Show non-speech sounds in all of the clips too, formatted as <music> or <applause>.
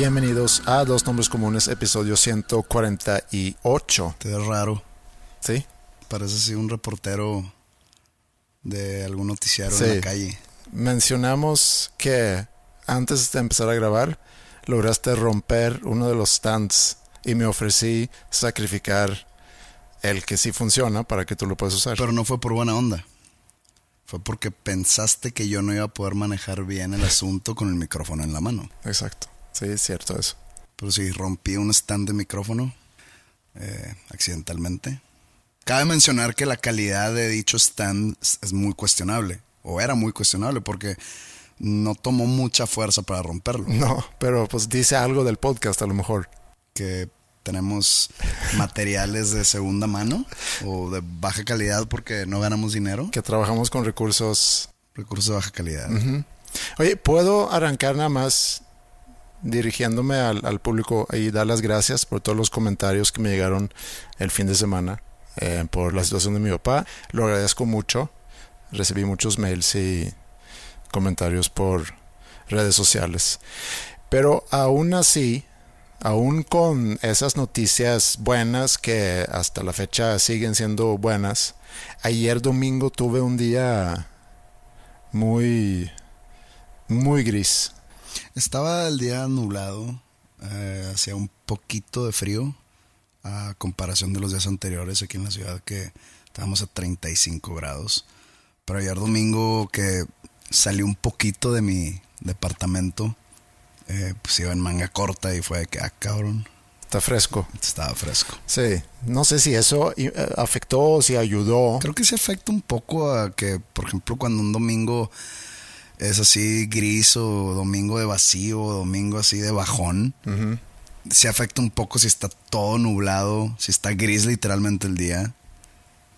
Bienvenidos a Dos Nombres Comunes, episodio 148. Te ves raro. ¿Sí? Parece así un reportero de algún noticiario Sí. en la calle. Mencionamos que antes de empezar a grabar lograste romper uno de los stands y me ofrecí sacrificar el que sí funciona para que tú lo puedas usar. Pero no fue por buena onda. Fue porque pensaste que yo no iba a poder manejar bien el asunto con el micrófono en la mano. Exacto. Sí, es cierto eso. Pero sí, rompí un stand de micrófono eh, accidentalmente. Cabe mencionar que la calidad de dicho stand es- es muy cuestionable. O era muy cuestionable porque no tomó mucha fuerza para romperlo. <laughs> No, pero pues dice algo del podcast a lo mejor. que tenemos materiales de segunda mano o de baja calidad porque no ganamos dinero. Que trabajamos con recursos Recursos de baja calidad. Oye, ¿puedo arrancar nada más dirigiéndome al, público y dar las gracias por todos los comentarios que me llegaron el fin de semana eh, por la situación de mi papá? Lo agradezco mucho. Recibí muchos mails y comentarios por redes sociales. Pero aún así, aún con esas noticias buenas que hasta la fecha siguen siendo buenas, ayer domingo tuve un día muy muy gris. Estaba el día nublado, eh, hacía un poquito de frío a comparación de los días anteriores aquí en la ciudad que estábamos a 35 grados. Pero ayer domingo que salí un poquito de mi departamento, eh, pues iba en manga corta y fue de que, ah, cabrón, Está fresco. estaba fresco. Sí. No sé si eso eh, afectó o si ayudó. Creo que se afecta un poco a que, por ejemplo, cuando un domingo es así gris o domingo de vacío o domingo así de bajón, se afecta un poco si está todo nublado, si está gris literalmente el día,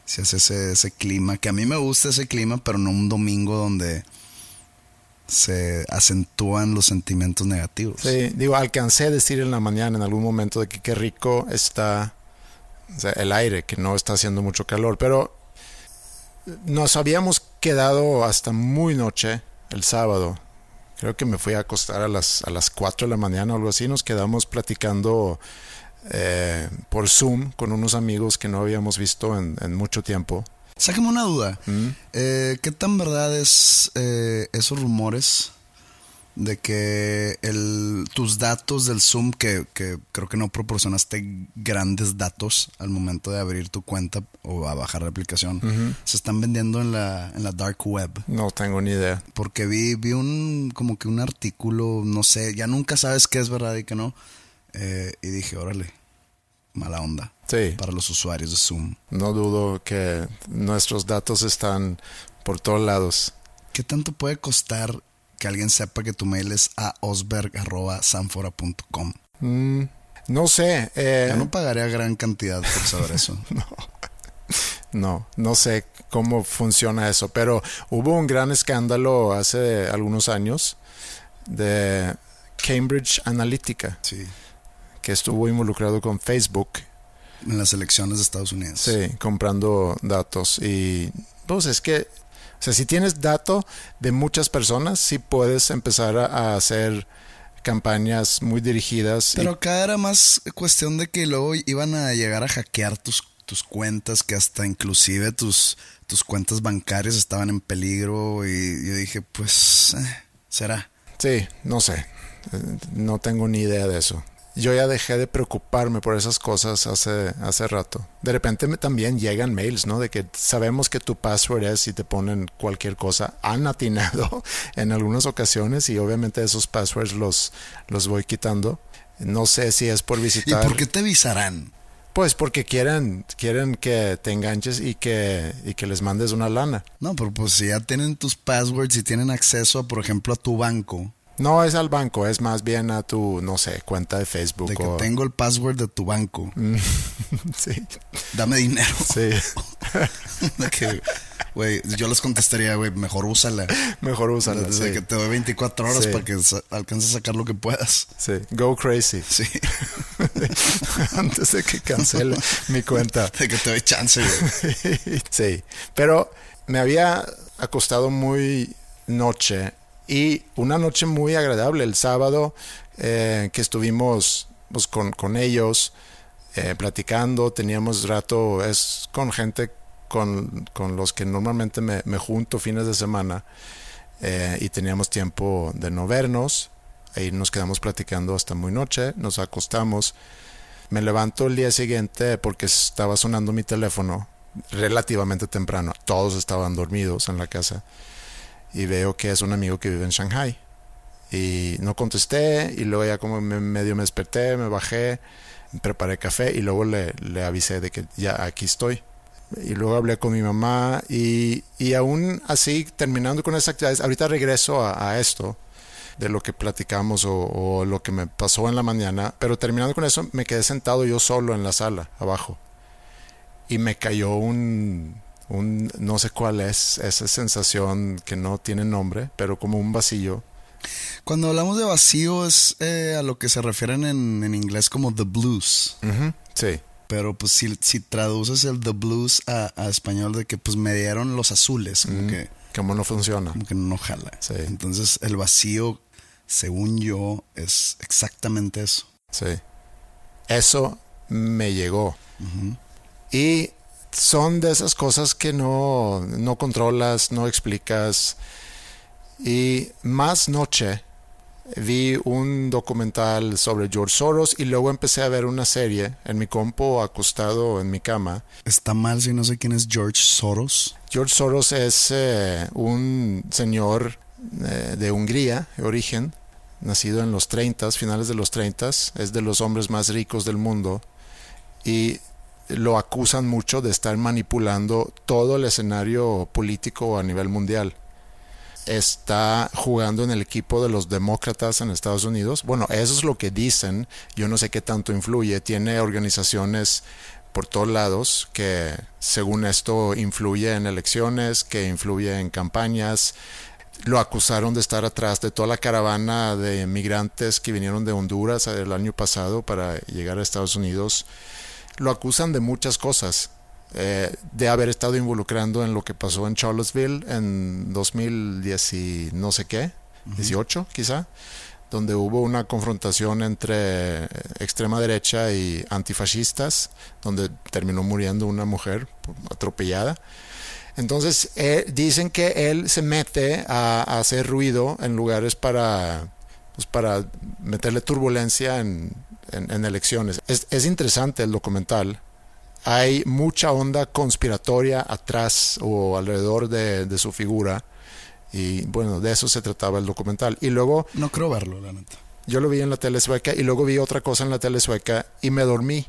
si hace ese, ese clima, que a mí me gusta ese clima, pero no un domingo donde se acentúan los sentimientos negativos. Sí, digo, alcancé a decir en la mañana en algún momento de que qué rico está o sea, el aire, que no está haciendo mucho calor, pero nos habíamos quedado hasta muy noche el sábado. Creo que me fui a acostar a las, a las 4 de la mañana o algo así. Nos quedamos platicando eh, por Zoom con unos amigos que no habíamos visto en, en mucho tiempo. Sácame una duda. Eh, ¿Qué tan verdad es eh, esos rumores de que el, tus datos del Zoom, que, que creo que no proporcionaste grandes datos al momento de abrir tu cuenta o a bajar la aplicación, se están vendiendo en la, en la dark web? No tengo ni idea. Porque vi, vi un como que un artículo, no sé, ya nunca sabes qué es verdad y qué no. eh, y dije, órale, mala onda Sí, para los usuarios de Zoom. no dudo que nuestros datos están por todos lados. ¿Qué tanto puede costar que alguien sepa que tu mail es a osberg.sanfora.com? Mm, no sé. eh, Yo no pagaría gran cantidad por saber <laughs> eso. no, no sé cómo funciona eso, pero hubo un gran escándalo hace algunos años de Cambridge Analytica, Sí. que estuvo involucrado con Facebook, En las elecciones de Estados Unidos. sí, comprando datos. Y pues es que, sea, si tienes dato de muchas personas, sí puedes empezar a, hacer campañas muy dirigidas. y- Pero acá era más cuestión de que luego iban a llegar a hackear tus, tus cuentas, que hasta inclusive tus, tus cuentas bancarias estaban en peligro. Y yo dije, pues, eh, será. Sí, no sé. Eh, No tengo ni idea de eso. Yo ya dejé de preocuparme por esas cosas hace, hace rato. De repente me, también llegan mails, ¿no? De que sabemos que tu password es y te ponen cualquier cosa. Han atinado <laughs> en algunas ocasiones y obviamente esos passwords los, los voy quitando. No sé si es por ¿Y visitar. por qué te avisarán? Pues porque quieren, quieren que te enganches y que, y que les mandes una lana. No, pero pues si ya tienen tus passwords y tienen acceso, por ejemplo, a tu banco, No es al banco, es más bien a tu, no sé, cuenta de Facebook. de que o- tengo el password de tu banco, <laughs> sí, dame dinero. sí. <laughs> De que, güey, yo les contestaría, güey, mejor úsala. Mejor úsala. Desde sí. que te doy 24 horas Sí. para que alcances a sacar lo que puedas. Sí, go crazy. Sí, <laughs> Antes de que cancele mi cuenta. de que te doy chance, güey. sí, pero me había acostado muy noche y una noche muy agradable el sábado eh, que estuvimos pues, con, con ellos eh, platicando, teníamos rato, es con gente con, con los que normalmente me, me junto fines de semana eh, y teníamos tiempo de no vernos, ahí nos quedamos platicando hasta muy noche, nos acostamos, me levanto el día siguiente porque estaba sonando mi teléfono relativamente temprano, todos estaban dormidos en la casa y veo que es un amigo que vive en Shanghai y no contesté y luego ya como me, medio me desperté, me bajé, preparé café y luego le, le avisé de que ya aquí estoy. Y luego hablé con mi mamá y, y aún así, terminando con esas actividades, ahorita regreso a, a esto de lo que platicamos o, o lo que me pasó en la mañana, pero terminando con eso me quedé sentado yo solo en la sala, abajo, y me cayó un, un no sé cuál es, esa sensación que no tiene nombre, pero como un vacío. Cuando hablamos de vacío es eh, a lo que se refieren en, en inglés como the blues. Sí, Pero pues si, si traduces el the blues a, a español de que pues me dieron los azules, como, que, como no funciona. como que no jala. Sí. Entonces el vacío, según yo, es exactamente eso. Sí. Eso me llegó. Y son de esas cosas que no, no controlas, no explicas. Y más noche vi un documental sobre George Soros y luego empecé a ver una serie en mi compo acostado en mi cama. Está mal si no sé quién es George Soros. George Soros es eh, un señor eh, de Hungría, de origen, nacido en los 30, finales de los 30, es de los hombres más ricos del mundo y lo acusan mucho de estar manipulando todo el escenario político a nivel mundial. Está jugando en el equipo de los demócratas en Estados Unidos. Bueno, eso es lo que dicen. Yo no sé qué tanto influye. Tiene organizaciones por todos lados que según esto influye en elecciones, que influye en campañas. Lo acusaron de estar atrás de toda la caravana de migrantes que vinieron de Honduras el año pasado para llegar a Estados Unidos. Lo acusan de muchas cosas. Eh, de haber estado involucrando en lo que pasó en Charlottesville en 2010 y no sé qué, 18 quizá, donde hubo una confrontación entre extrema derecha y antifascistas, donde terminó muriendo una mujer atropellada. Entonces eh, dicen que él se mete a, a, hacer ruido en lugares para, pues para meterle turbulencia en, en, en elecciones. Es, es interesante el documental hay mucha onda conspiratoria atrás o alrededor de, de, su figura. Y bueno, de eso se trataba el documental. Y luego... No creo verlo, la neta. Yo lo vi en la tele sueca y luego vi otra cosa en la tele sueca y me dormí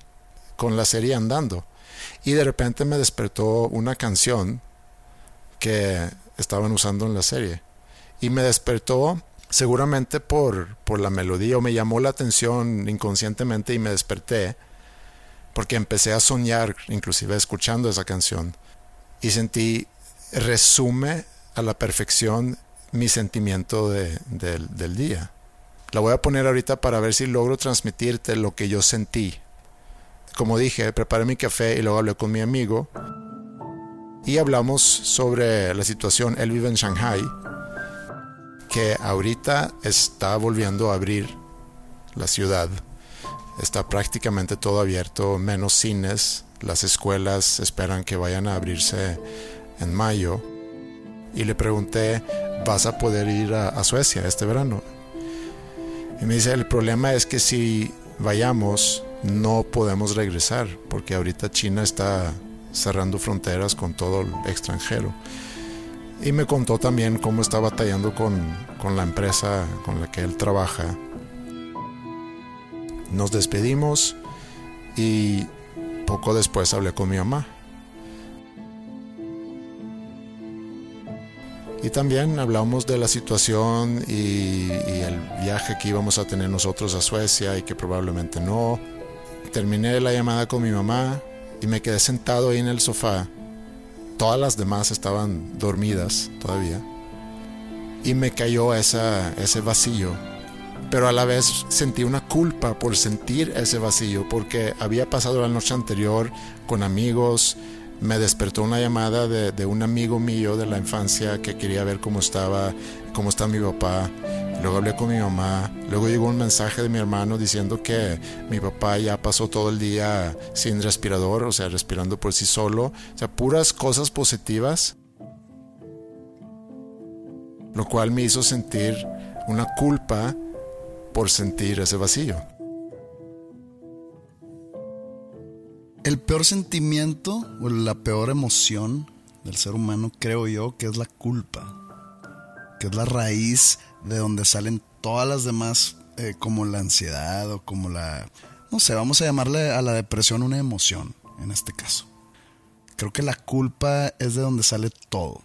con la serie andando. Y de repente me despertó una canción que estaban usando en la serie. Y me despertó seguramente por, por la melodía o me llamó la atención inconscientemente y me desperté porque empecé a soñar, inclusive escuchando esa canción. y sentí, resume a la perfección mi sentimiento de, del día. La voy a poner ahorita para ver si logro transmitirte lo que yo sentí. Como dije, preparé mi café y luego hablé con mi amigo y hablamos sobre la situación. Él vive en Shanghai, que ahorita está volviendo a abrir la ciudad. Está prácticamente todo abierto, menos cines. Las escuelas esperan que vayan a abrirse en mayo. Y le pregunté, ¿vas a poder ir a, Suecia este verano? Y me dice, el problema es que si vayamos, no podemos regresar, porque ahorita China está cerrando fronteras con todo el extranjero. Y me contó también cómo está batallando con, con la empresa con la que él trabaja. Nos despedimos y poco después hablé con mi mamá. Y también hablamos de la situación y, el viaje que íbamos a tener nosotros a Suecia y que probablemente no. Terminé la llamada con mi mamá y me quedé sentado ahí en el sofá. Todas las demás estaban dormidas todavía. Y me cayó esa, ese vacío. Pero a la vez sentí una culpa por sentir ese vacío porque había pasado la noche anterior con amigos, me despertó una llamada de, un amigo mío de la infancia que quería ver cómo estaba, cómo está mi papá. Luego hablé con mi mamá. Luego llegó un mensaje de mi hermano diciendo que mi papá ya pasó todo el día sin respirador, o sea, respirando por sí solo. O sea, puras cosas positivas. Lo cual me hizo sentir una culpa por sentir ese vacío. El peor sentimiento o la peor emoción del ser humano creo yo que es la culpa, que es la raíz de donde salen todas las demás eh, como la ansiedad o como la, no sé, vamos a llamarle a la depresión una emoción en este caso. Creo que la culpa es de donde sale todo.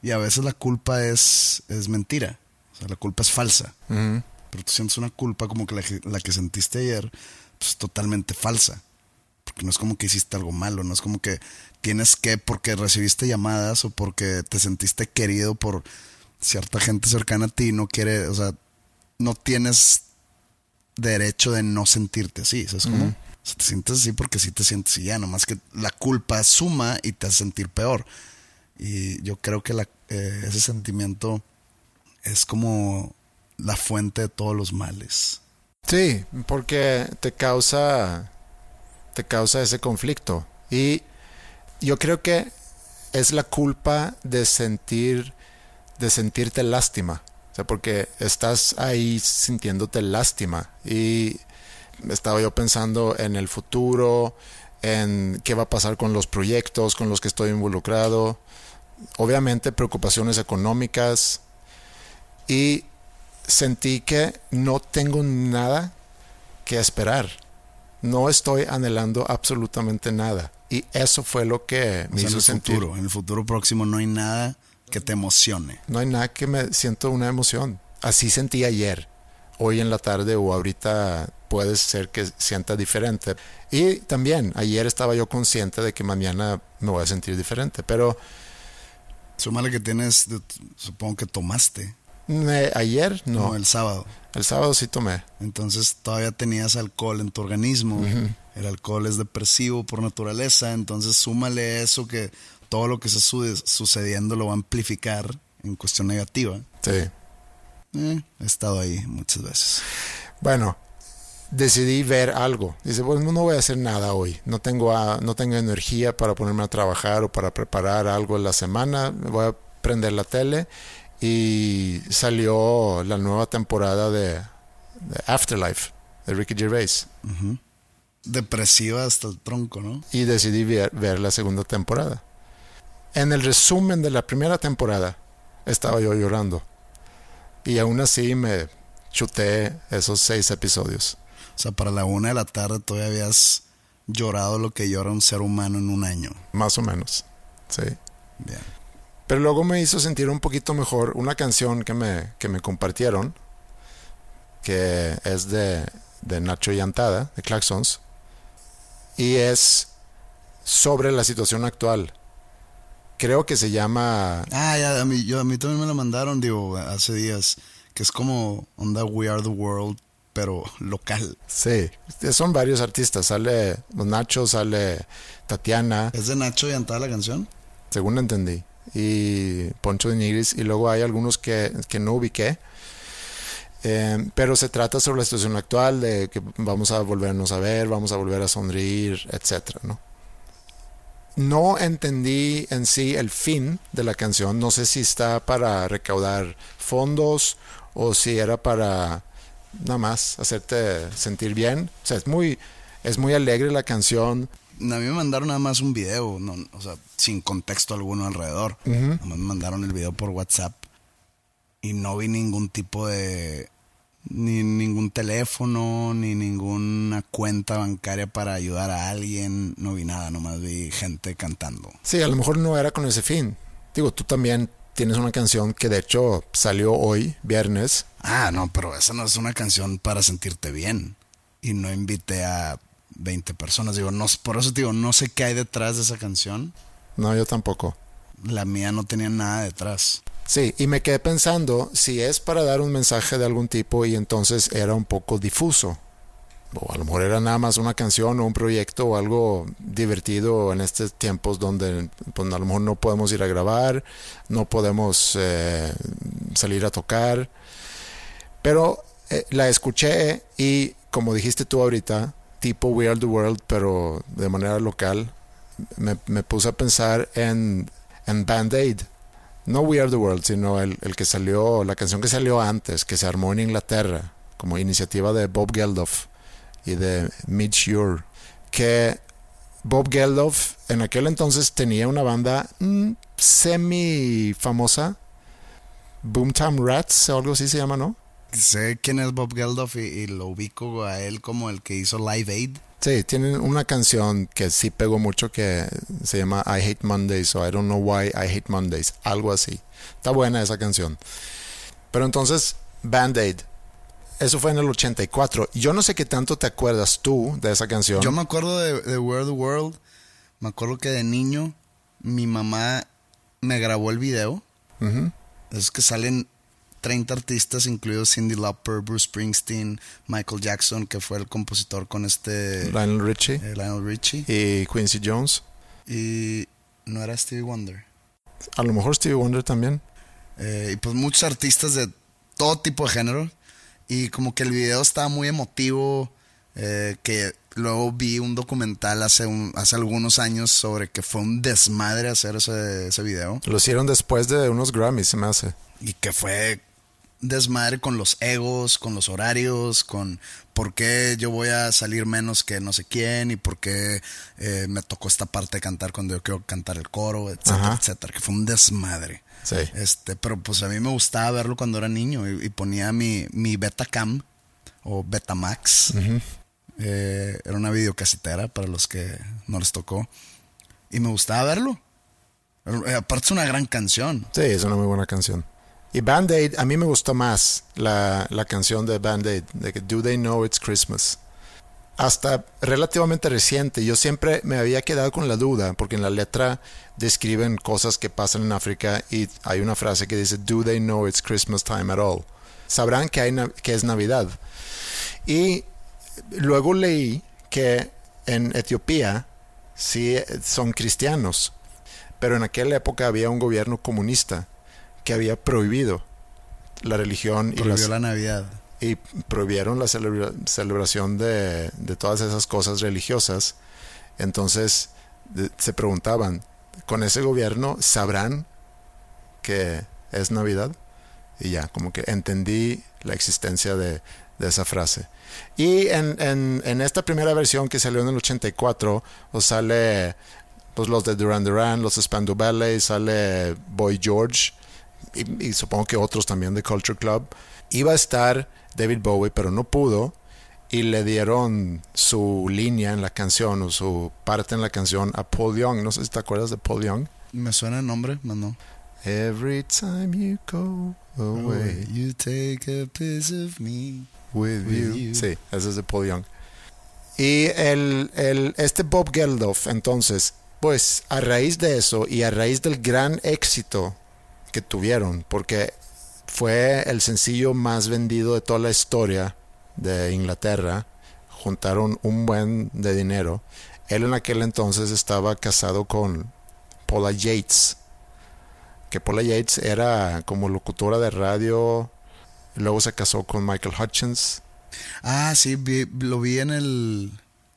Y a veces la culpa es, es mentira, o sea, la culpa es falsa. Pero tú sientes una culpa como que la, la que sentiste ayer, pues totalmente falsa porque no es como que hiciste algo malo, no es como que tienes que porque recibiste llamadas o porque te sentiste querido por cierta gente cercana a ti, no quiere, o sea, no tienes derecho de no sentirte así, ¿sabes cómo? O sea, te sientes así porque sí te sientes y ya, nomás que la culpa suma y te hace sentir peor. Y yo creo que la, eh, ese sentimiento es como la fuente de todos los males. Sí, porque te causa te causa ese conflicto. Y yo creo que es la culpa de sentir, de sentirte lástima. O sea, porque estás ahí sintiéndote lástima. Y estaba yo pensando en el futuro, en qué va a pasar con los proyectos con los que estoy involucrado. Obviamente preocupaciones económicas. Y sentí que no tengo nada que esperar no estoy anhelando absolutamente nada. Y eso fue lo que me hizo en el sentir. Futuro, en el futuro próximo no hay nada que te emocione. No hay nada que me siento una emoción. Así sentí ayer. Hoy en la tarde o ahorita puede ser que sienta diferente. Y también ayer estaba yo consciente de que mañana me voy a sentir diferente. Pero... Súmale que tienes, supongo que tomaste ayer no. el sábado. El sábado sí tomé. Entonces todavía tenías alcohol en tu organismo. El alcohol es depresivo por naturaleza. Entonces súmale eso que todo lo que está sucediendo lo va a amplificar en cuestión negativa. Sí. Eh, he estado ahí muchas veces. Bueno, decidí ver algo. Dice, bueno, no voy a hacer nada hoy. No tengo, no tengo energía para ponerme a trabajar o para preparar algo en la semana. Voy a prender la tele y salió la nueva temporada de, Afterlife de Ricky Gervais. Depresiva hasta el tronco, ¿no? Y decidí ver, la segunda temporada. En el resumen de la primera temporada estaba yo llorando. Y aún así me chuté esos seis episodios. O sea, para la una de la tarde todavía habías llorado lo que llora un ser humano en un año. Más o menos, sí. Bien. Pero luego me hizo sentir un poquito mejor una canción que me, que me compartieron, que es de, de Nacho Yantada, de Claxons, y es sobre la situación actual. Creo que se llama... Ah, ya, a mí, yo, a mí también me la mandaron, digo, hace días, que es como onda We Are the World, pero <laughs> local. Sí, son varios artistas. Sale Nacho, sale Tatiana. ¿Es de Nacho y Antada la canción? Según entendí. Y Poncho de Nigris. Y luego hay algunos que, que no ubiqué. Eh, pero se trata sobre la situación actual de que vamos a volvernos a ver, vamos a volver a sonreír, etcétera, ¿no? No entendí en sí el fin de la canción. No sé si está para recaudar fondos o si era para nada más hacerte sentir bien. O sea, es muy, es muy alegre la canción. A mí me mandaron nada más un video, no, o sea, sin contexto alguno alrededor. Nada más me mandaron el video por WhatsApp y no vi ningún tipo de ni ningún teléfono, ni ninguna cuenta bancaria para ayudar a alguien, no vi nada, nomás vi gente cantando. Sí, a lo mejor no era con ese fin. Digo, tú también tienes una canción que de hecho salió hoy, viernes. Ah, no, pero esa no es una canción para sentirte bien. Y no invité a 20 personas. Digo, no, por eso digo, no sé qué hay detrás de esa canción. No, yo tampoco. La mía no tenía nada detrás. Sí, y me quedé pensando si es para dar un mensaje de algún tipo y entonces era un poco difuso. O a lo mejor era nada más una canción o un proyecto o algo divertido en estos tiempos donde pues, a lo mejor no podemos ir a grabar, no podemos eh, salir a tocar. Pero eh, la escuché y como dijiste tú ahorita, tipo We Are the World, pero de manera local, me, me puse a pensar en, en Band Aid no We Are the World, sino el, que salió, la canción que salió antes, que se armó en Inglaterra, como iniciativa de Bob Geldof y de Mitch Ure, que Bob Geldof en aquel entonces tenía una banda mm, semi famosa, Boomtown Rats o algo así se llama, ¿no? Sé quién es Bob Geldof y lo ubico a él como el que hizo Live Aid. Sí, tienen una canción que sí pegó mucho que se llama I Hate Mondays o I Don't Know Why I Hate Mondays, algo así. Está buena esa canción. Pero entonces, Band Aid. Eso fue en el 84. Yo no sé qué tanto te acuerdas tú de esa canción. Yo me acuerdo de, de World the World. Me acuerdo que de niño mi mamá me grabó el video. Es que salen 30 artistas, incluidos Cindy Lauper, Bruce Springsteen, Michael Jackson, que fue el compositor con este... Lionel Richie. Eh, Lionel Richie. Y Quincy Jones. Y no era Stevie Wonder. A lo mejor Stevie Wonder también. Eh, y pues muchos artistas de todo tipo de género. Y como que el video estaba muy emotivo. Eh, que luego vi un documental hace, hace algunos años sobre que fue un desmadre hacer ese, ese video. Lo hicieron después de unos Grammys, se me hace. Y que fue desmadre con los egos, con los horarios, con por qué yo voy a salir menos que no sé quién y por qué eh, me tocó esta parte de cantar cuando yo quiero cantar el coro, etcétera, etcétera, que fue un desmadre. Sí. Este, pero pues a mí me gustaba verlo cuando era niño y, ponía mi, mi Betacam o Betamax. Eh, era una videocasetera para los que no les tocó. Y me gustaba verlo. Eh, aparte es una gran canción. Sí, es una muy buena canción. Y Band Aid, a mí me gustó más la, la canción de Band Aid, de que Do They Know It's Christmas. Hasta relativamente reciente, yo siempre me había quedado con la duda, porque en la letra describen cosas que pasan en África y hay una frase que dice Do They Know It's Christmas Time at All. Sabrán que, hay, que es Navidad. Y luego leí que en Etiopía sí son cristianos, pero en aquella época había un gobierno comunista que había prohibido la religión y la Navidad. Y prohibieron la celebración de, todas esas cosas religiosas. Entonces se preguntaban, ¿con ese gobierno sabrán que es Navidad? Y ya, como que entendí la existencia de, esa frase. Y en, en, esta primera versión que salió en el 84, os sale pues, los de Duran Duran, los Spandau Ballet, sale Boy George, y, supongo que otros también de Culture Club, iba a estar David Bowie, pero no pudo y le dieron su línea en la canción o su parte en la canción a Paul Young. No sé si te acuerdas de Paul Young. Me suena el nombre, no. Every time you go away, you take a piece of me with, you. Sí, ese es de Paul Young. Y el, el, este Bob Geldof, entonces, Pues a raíz de eso y a raíz del gran éxito que tuvieron, porque fue el sencillo más vendido de toda la historia de Inglaterra, juntaron un buen de dinero. Él en aquel entonces estaba casado con Paula Yates, que Paula Yates era como locutora de radio, luego se casó con Michael Hutchins. Ah, sí, lo vi en el...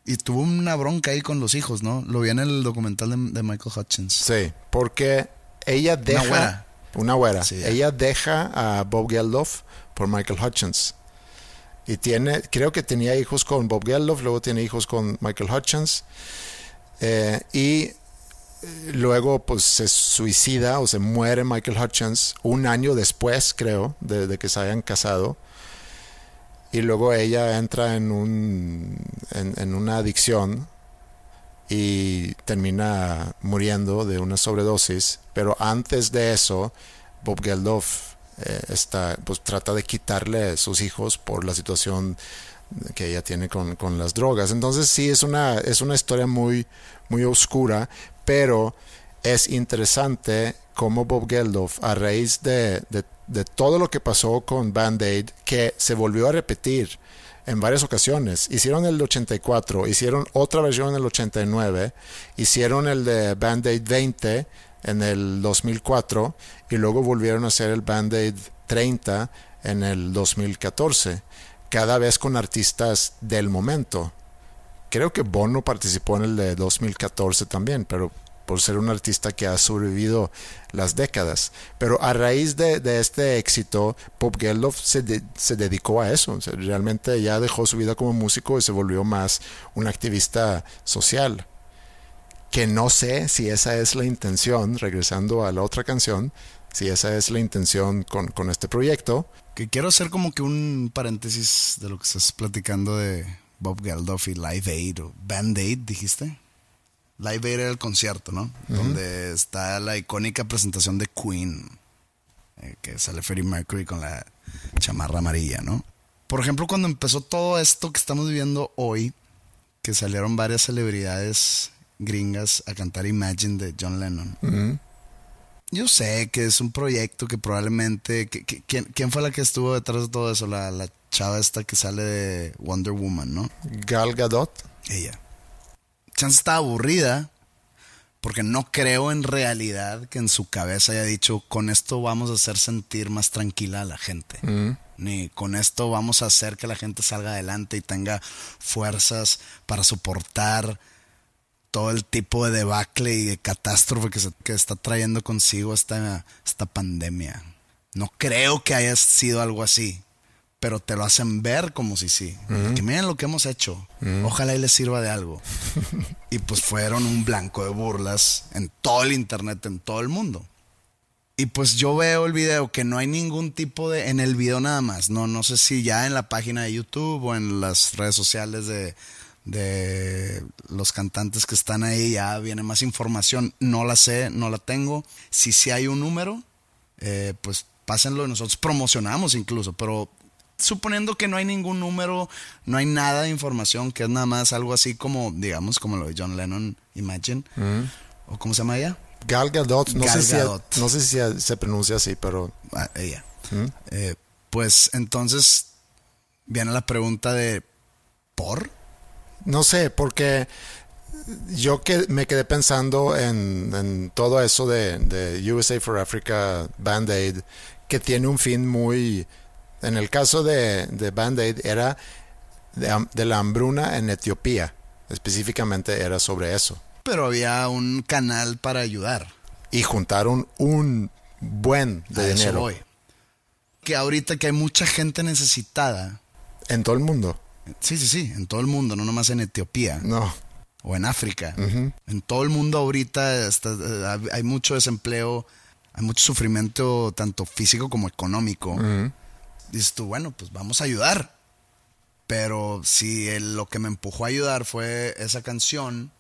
Y tuvo una bronca ahí con los hijos, ¿no? Lo vi en el documental de, Michael Hutchins. Sí, porque ella deja... Una güera. Güera. ella deja a Bob Geldof por Michael Hutchins. Y tiene, creo que tenía hijos con Bob Geldof, luego tiene hijos con Michael Hutchins. Eh, y luego pues se suicida o se muere Michael Hutchins un año después, creo, de, que se hayan casado. Y luego ella entra en, un, en, una adicción y termina muriendo de una sobredosis. Pero antes de eso, Bob Geldof eh, está, pues, trata de quitarle sus hijos por la situación que ella tiene con, con, las drogas. Entonces sí es una, es una historia muy, muy oscura, pero es interesante cómo Bob Geldof, a raíz de, todo lo que pasó con Band Aid, que se volvió a repetir en varias ocasiones. Hicieron el 84, hicieron otra versión en el 89, hicieron el de Band Aid 20 en el 2004 y luego volvieron a hacer el Band Aid 30 en el 2014, cada vez con artistas del momento. Creo que Bono participó en el de 2014 también, pero por ser un artista que ha sobrevivido las décadas. Pero a raíz de, este éxito, Pop Geldof se, se, dedicó a eso. realmente ya dejó su vida como músico y se volvió más un activista social. Que no sé si esa es la intención, regresando a la otra canción, si esa es la intención con, con este proyecto. Que quiero hacer como que un paréntesis de lo que estás platicando de Bob Geldof y Live Aid o Band Aid, dijiste. Live Aid era el concierto, ¿no? Donde está la icónica presentación de Queen, eh, que sale Freddie Mercury con la chamarra amarilla, ¿no? Por ejemplo, cuando empezó todo esto que estamos viviendo hoy, que salieron varias celebridades gringas a cantar Imagine de John Lennon. Yo sé que es un proyecto que probablemente... ¿quién, fue la que estuvo detrás de todo eso? La, la chava esta que sale de Wonder Woman, ¿no? Gal Gadot. Ella. Chance está aburrida porque no creo en realidad que en su cabeza haya dicho con esto vamos a hacer sentir más tranquila a la gente. Mm. Ni con esto vamos a hacer que la gente salga adelante y tenga fuerzas para soportar todo el tipo de debacle y de catástrofe que, que está trayendo consigo esta, esta pandemia. No creo que haya sido algo así pero te lo hacen ver como si sí. Que miren lo que hemos hecho. Ojalá y les sirva de algo. <laughs> y pues fueron un blanco de burlas en todo el internet, en todo el mundo. Y pues yo veo el video que no hay ningún tipo de. En el video nada más. No, no sé si ya en la página de YouTube o en las redes sociales de, de los cantantes que están ahí ya viene más información. No la sé, no la tengo. Si sí hay un número, eh, pues pásenlo. Nosotros promocionamos incluso, pero suponiendo que no hay ningún número, no hay nada de información, que es nada más algo así como, digamos, como lo de John Lennon, Imagine, o cómo se llama ella? Gal Gadot, no, sé, Si, no sé si se pronuncia así, pero... Ah, ella. Eh, pues entonces viene la pregunta de, ¿por? No sé, porque yo que me quedé pensando en, todo eso de, de USA for Africa, Band Aid, que tiene un fin muy en el caso de, de Band-Aid era de, la hambruna en Etiopía. Específicamente era sobre eso. Pero había un canal para ayudar. Y juntaron un buen de dinero. Que ahorita que hay mucha gente necesitada. En todo el mundo. Sí, sí, sí, en todo el mundo, no nomás en Etiopía. No. O en África. En todo el mundo ahorita hay mucho desempleo, hay mucho sufrimiento tanto físico como económico dices tú, bueno, pues vamos a ayudar. Pero si lo que me empujó a ayudar fue esa canción,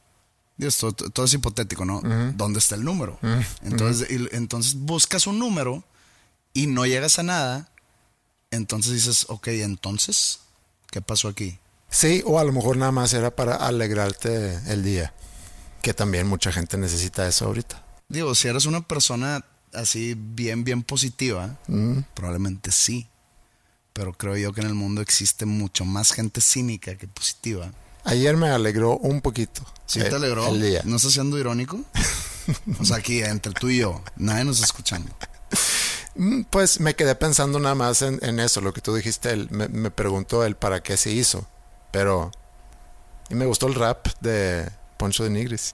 Dios, todo, es hipotético, ¿no? ¿Dónde está el número? entonces, entonces buscas un número y no llegas a nada. Entonces dices, ok, entonces, ¿qué pasó aquí? Sí, o a lo mejor nada más era para alegrarte el día. que también mucha gente necesita eso ahorita. Digo, si eres una persona así bien, bien positiva, probablemente sí. Pero creo yo que en el mundo existe mucho más gente cínica que positiva. Ayer me alegró un poquito. ¿Sí te alegró? ¿No estás siendo irónico? <laughs> o sea, aquí entre tú y yo, nadie nos está escuchando. Mm, pues me quedé pensando nada más en, eso, lo que tú dijiste. Él, me, me, preguntó él para qué se hizo. Pero. Y me gustó el rap de Poncho de Nigris.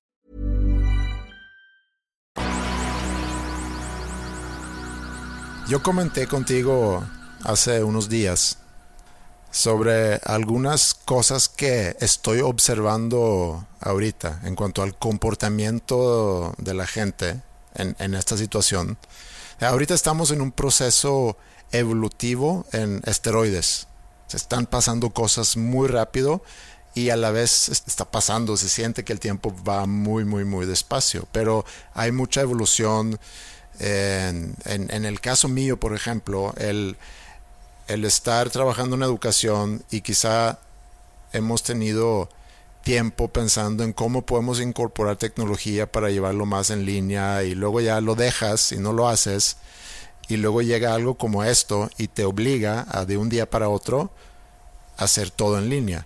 Yo comenté contigo hace unos días sobre algunas cosas que estoy observando ahorita en cuanto al comportamiento de la gente en, esta situación. Ahorita estamos en un proceso evolutivo en esteroides. Se están pasando cosas muy rápido y a la vez está pasando, se siente que el tiempo va muy, muy, muy despacio, pero hay mucha evolución. En, el caso mío, por ejemplo, el, el estar trabajando en educación y quizá hemos tenido tiempo pensando en cómo podemos incorporar tecnología para llevarlo más en línea y luego ya lo dejas y no lo haces y luego llega algo como esto y te obliga a de un día para otro hacer todo en línea.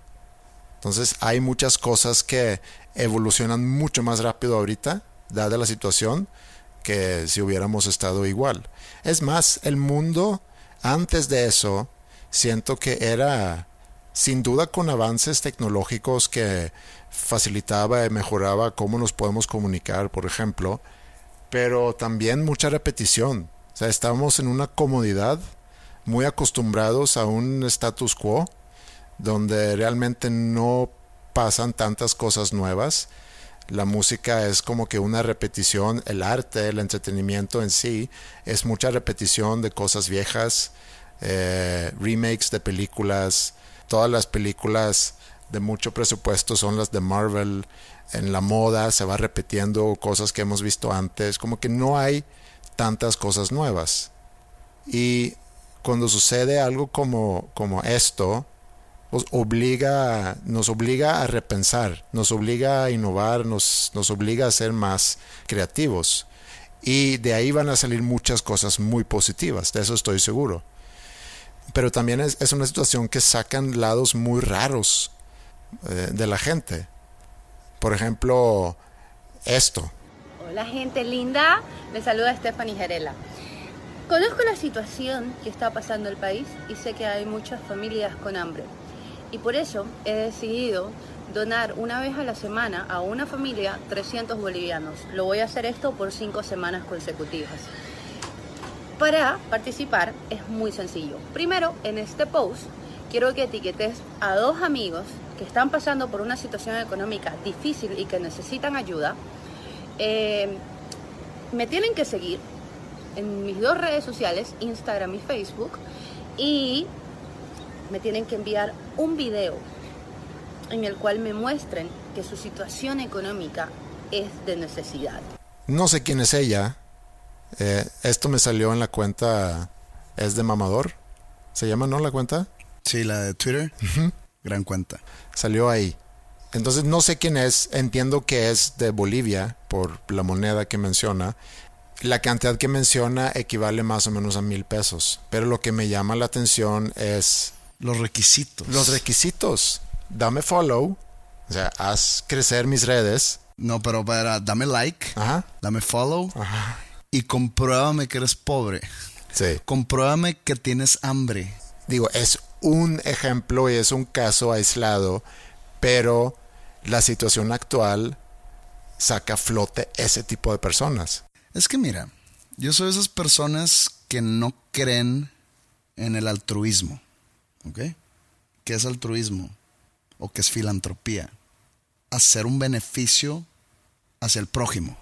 Entonces hay muchas cosas que evolucionan mucho más rápido ahorita, dada la situación, que si hubiéramos estado igual. Es más, el mundo antes de eso, siento que era sin duda con avances tecnológicos que facilitaba y mejoraba cómo nos podemos comunicar, por ejemplo, pero también mucha repetición. O sea, estábamos en una comodidad, muy acostumbrados a un status quo, donde realmente no pasan tantas cosas nuevas. La música es como que una repetición, el arte, el entretenimiento en sí, es mucha repetición de cosas viejas, eh, remakes de películas. Todas las películas de mucho presupuesto son las de Marvel. En la moda se va repitiendo cosas que hemos visto antes. Como que no hay tantas cosas nuevas. Y cuando sucede algo como, como esto, obliga, nos obliga a repensar, nos obliga a innovar, nos, nos obliga a ser más creativos. Y de ahí van a salir muchas cosas muy positivas, de eso estoy seguro. Pero también es, es una situación que sacan lados muy raros eh, de la gente. Por ejemplo, esto. Hola gente linda, me saluda Stephanie Gerela. Conozco la situación que está pasando el país y sé que hay muchas familias con hambre y por eso he decidido donar una vez a la semana a una familia 300 bolivianos. Lo voy a hacer esto por cinco semanas consecutivas. Para participar es muy sencillo. Primero, en este post quiero que etiquetes a dos amigos que están pasando por una situación económica difícil y que necesitan ayuda. Eh, me tienen que seguir en mis dos redes sociales, Instagram y Facebook, y me tienen que enviar un video en el cual me muestren que su situación económica es de necesidad. No sé quién es ella. Eh, esto me salió en la cuenta. Es de Mamador. ¿Se llama, no, la cuenta? Sí, la de Twitter. Gran cuenta. Salió ahí. Entonces no sé quién es. Entiendo que es de Bolivia por la moneda que menciona. La cantidad que menciona equivale más o menos a mil pesos. Pero lo que me llama la atención es Los requisitos. Los requisitos. Dame follow. O sea, haz crecer mis redes. No, pero para, dame like, Ajá. dame follow Ajá. y compruébame que eres pobre. Sí. Compruébame que tienes hambre. Digo, es un ejemplo y es un caso aislado, pero la situación actual saca a flote ese tipo de personas. Es que mira, yo soy de esas personas que no creen en el altruismo. ¿Ok? ¿Qué es altruismo? ¿O qué es filantropía? Hacer un beneficio hacia el prójimo.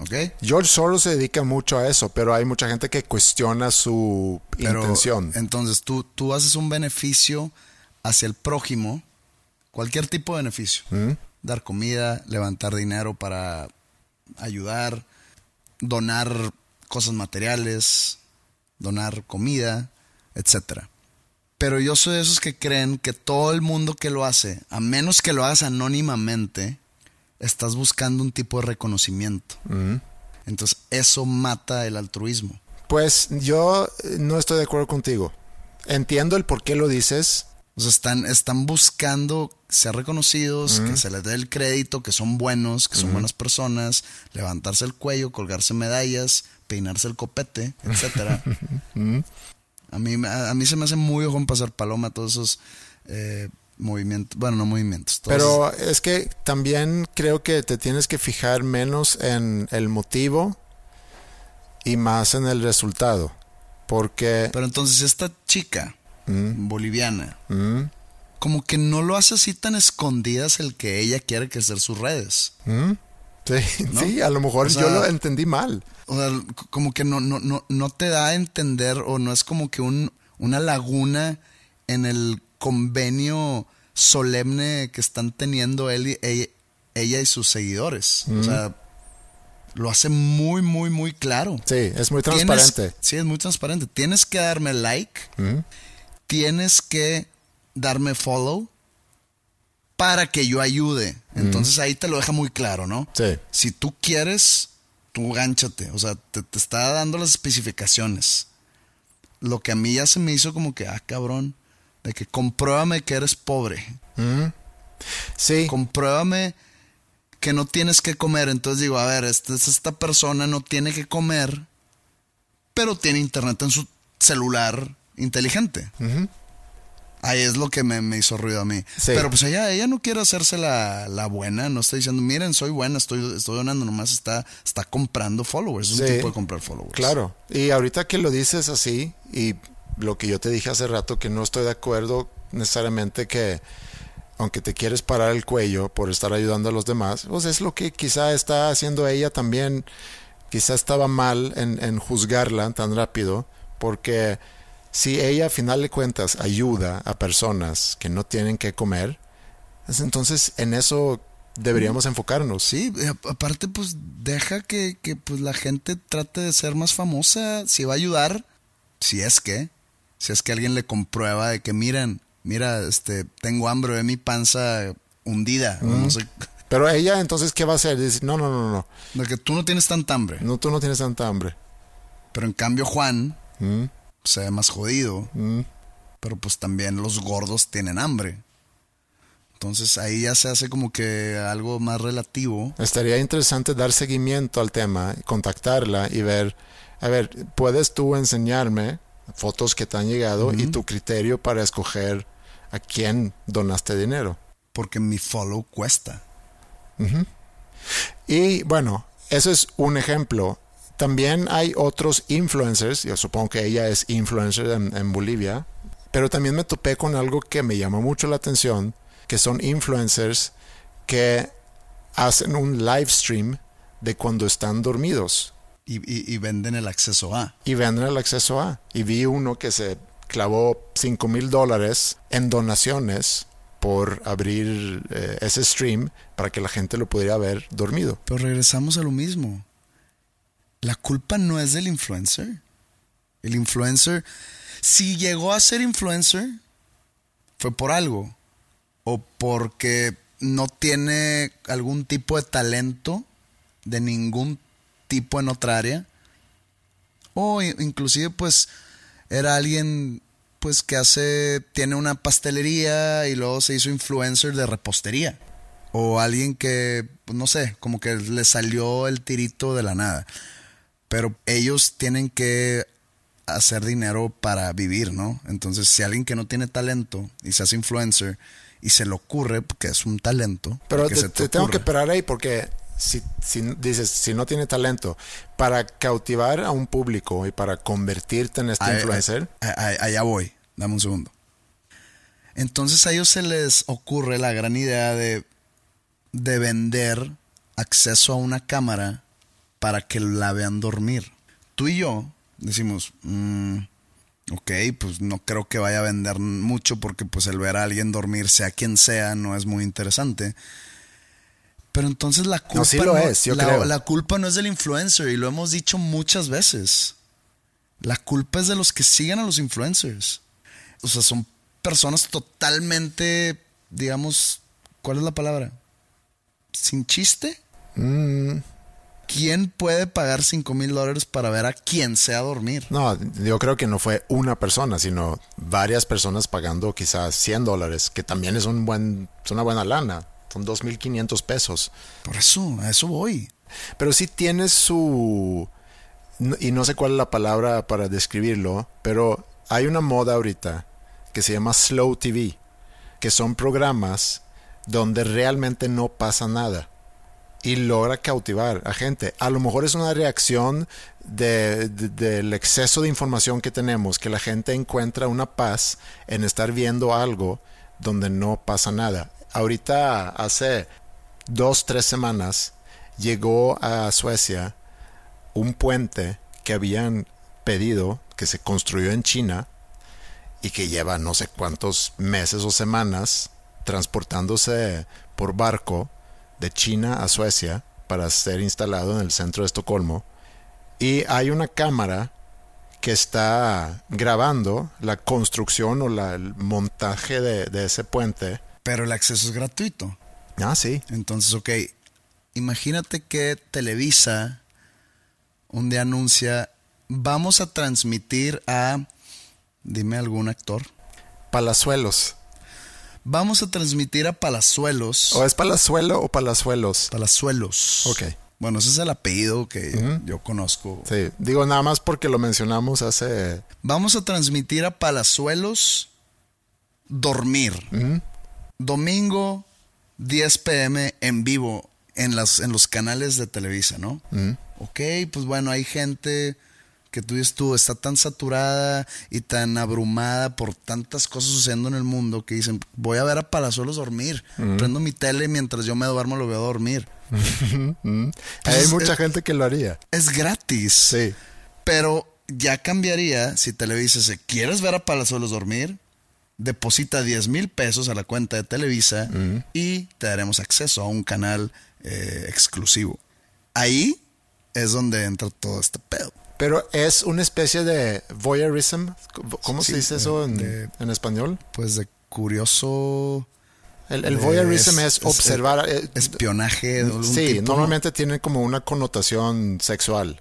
¿Ok? George Soros se dedica mucho a eso, pero hay mucha gente que cuestiona su Pero, intención. Entonces tú, tú haces un beneficio hacia el prójimo, cualquier tipo de beneficio. Dar comida, levantar dinero para ayudar, donar cosas materiales, donar comida, etcétera. Pero yo soy de esos que creen que todo el mundo que lo hace, a menos que lo hagas anónimamente, estás buscando un tipo de reconocimiento. Entonces eso mata el altruismo. Pues yo eh, no estoy de acuerdo contigo. Entiendo el por qué lo dices. O sea, están, están buscando ser reconocidos, que se les dé el crédito, que son buenos, que son buenas personas, levantarse el cuello, colgarse medallas, peinarse el copete, etcétera. <laughs> a, mí, a, a mí se me hace muy ojo en pasar paloma todos esos eh, movimientos, bueno, no movimientos. Pero es que también creo que te tienes que fijar menos en el motivo y más en el resultado. Porque Pero entonces esta chica Mm. boliviana, mm, como que no lo hace así tan escondidas el que ella quiere crecer sus redes. mm, sí, ¿No? sí, a lo mejor O sea, yo lo entendí mal. O sea, como que no, no, no, no te da a entender o no es como que un, una laguna en el convenio solemne que están teniendo él y, ella, ella y sus seguidores. O sea, lo hace muy, muy, muy claro. Sí, es muy Tienes- transparente. sí, es muy transparente. Tienes que darme like, Mm, tienes que darme follow para que yo ayude. Entonces ahí te lo deja muy claro, ¿no? Sí. Si tú quieres, tú gánchate. O sea, te, te está dando las especificaciones. Lo que a mí ya se me hizo como que, ah, cabrón, de que compruébame que eres pobre. mm. Sí, Compruébame que no tienes que comer. Entonces digo, a ver, esta, esta persona no tiene que comer, pero tiene internet en su celular inteligente. Ahí es lo que me, me hizo ruido a mí. Sí. Pero pues ella, ella no quiere hacerse la, la buena, no está diciendo, miren, soy buena, estoy, estoy donando, nomás está, está comprando followers. Es un Sí. tipo de comprar followers. Claro, y ahorita que lo dices así, y lo que yo te dije hace rato, que no estoy de acuerdo necesariamente que, aunque te quieres parar el cuello por estar ayudando a los demás, pues es lo que quizá está haciendo ella también, quizá estaba mal en, en juzgarla tan rápido, porque si ella a final de cuentas ayuda a personas que no tienen que comer, entonces en eso deberíamos enfocarnos. Sí, a- aparte pues deja que, que, pues la gente trate de ser más famosa, si va a ayudar, si es que, si es que alguien le comprueba de que miren, mira, este, tengo hambre, ve mi panza hundida, o no sé, Pero ella entonces, ¿qué va a hacer? Dice, no, no, no, no, de que tú no tienes tanta hambre, no, tú no tienes tanta hambre. pero en cambio Juan Mm, se ve más jodido, mm. pero pues también los gordos tienen hambre. Entonces ahí ya se hace como que algo más relativo. Estaría interesante dar seguimiento al tema, contactarla y ver, a ver, ¿puedes tú enseñarme fotos que te han llegado y tu criterio para escoger a quién donaste dinero? Porque mi follow cuesta. Y bueno, eso es un ejemplo. También hay otros influencers, yo supongo que ella es influencer en, en Bolivia, pero también me topé con algo que me llamó mucho la atención, que son influencers que hacen un live stream de cuando están dormidos Y, y- y venden el acceso a. y venden el acceso a. Y vi uno que se clavó 5 mil dólares en donaciones por abrir eh, ese stream para que la gente lo pudiera ver dormido. Pero regresamos a lo mismo. La culpa no es del influencer. El influencer, si llegó a ser influencer, fue por algo. O porque no tiene algún tipo de talento de ningún tipo en otra área. O inclusive pues era alguien pues que hace, tiene una pastelería y luego se hizo influencer de repostería. O alguien que, pues, no sé, como que le salió el tirito de la nada. Pero ellos tienen que hacer dinero para vivir, ¿no? Entonces, si alguien que no tiene talento y se hace influencer y se le ocurre, porque es un talento. Pero te, tengo que parar ahí porque si, si dices, si no tiene talento, para cautivar a un público y para convertirte en este influencer, allá voy, dame un segundo. Entonces a ellos se les ocurre la gran idea de, de vender acceso a una cámara para que la vean dormir. Tú y yo decimos, mm, ok, pues no creo que vaya a vender mucho porque pues el ver a alguien dormir, sea quien sea, no es muy interesante. Pero entonces la culpa sí lo es, yo la, creo. la culpa no es del influencer y lo hemos dicho muchas veces. La culpa es de los que siguen a los influencers. O sea, son personas totalmente, digamos, ¿cuál es la palabra? ¿Sin chiste? mm, ¿Quién puede pagar 5 mil dólares para ver a quien sea dormir? no, yo creo que no fue una persona, sino varias personas pagando quizás 100 dólares, que también es, un buen, es una buena lana. Son 2.500 pesos. Por eso, a eso voy. Pero sí tiene su... Y no sé cuál es la palabra para describirlo, pero hay una moda ahorita que se llama Slow TV, que son programas donde realmente no pasa nada y logra cautivar a gente. A lo mejor es una reacción de- de- del exceso de información que tenemos, que la gente encuentra una paz en estar viendo algo donde no pasa nada. Ahorita, hace dos, tres semanas, llegó a Suecia un puente que habían pedido, que se construyó en China y que lleva no sé cuántos meses o semanas transportándose por barco de China a Suecia para ser instalado en el centro de Estocolmo. Y hay una cámara que está grabando la construcción o la- el montaje de, de ese puente. Pero el acceso es gratuito. Ah, sí. Entonces, ok, imagínate que Televisa un día anuncia, vamos a transmitir a, dime algún actor, Palazuelos. Vamos a transmitir a Palazuelos. ¿O es Palazuelo o Palazuelos? Palazuelos. Ok. Bueno, ese es el apellido que yo conozco. Sí, digo nada más porque lo mencionamos hace... Vamos a transmitir a Palazuelos dormir. Domingo 10 pm en vivo en, las, en los canales de Televisa, ¿no? Ok, pues bueno, hay gente que tú dices tú, está tan saturada y tan abrumada por tantas cosas sucediendo en el mundo que dicen, voy a ver a Palazuelos dormir. Prendo mi tele mientras yo me duermo, lo veo dormir. Hay es- mucha es- gente que lo haría. Es gratis. Sí. Pero ya cambiaría si Televisa dice, ¿quieres ver a Palazuelos dormir? Deposita 10 mil pesos a la cuenta de Televisa y te daremos acceso a un canal eh, exclusivo. Ahí es donde entra todo este pedo. Pero es una especie de voyeurism. ¿Cómo Sí, se dice de- eso en, de- en español? Pues de curioso... El, el de- voyeurism es, observar. eh, espionaje. de sí, normalmente tiene como una connotación sexual.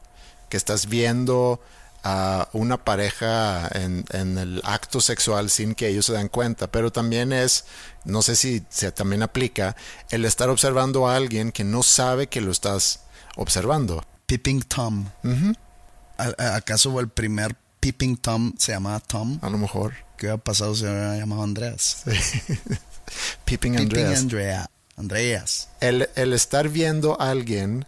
Que estás viendo a una pareja en, en el acto sexual sin que ellos se dan cuenta. Pero también es, no sé si se también aplica, el estar observando a alguien que no sabe que lo estás observando. Peeping Tom. ¿A- a- ¿Acaso el primer Peeping Tom se llamaba Tom? A lo mejor. ¿Qué había pasado si hubiera llamado Andreas? <laughs> Peeping Peeping Andreas. Andrea. Andreas. el, el estar viendo a alguien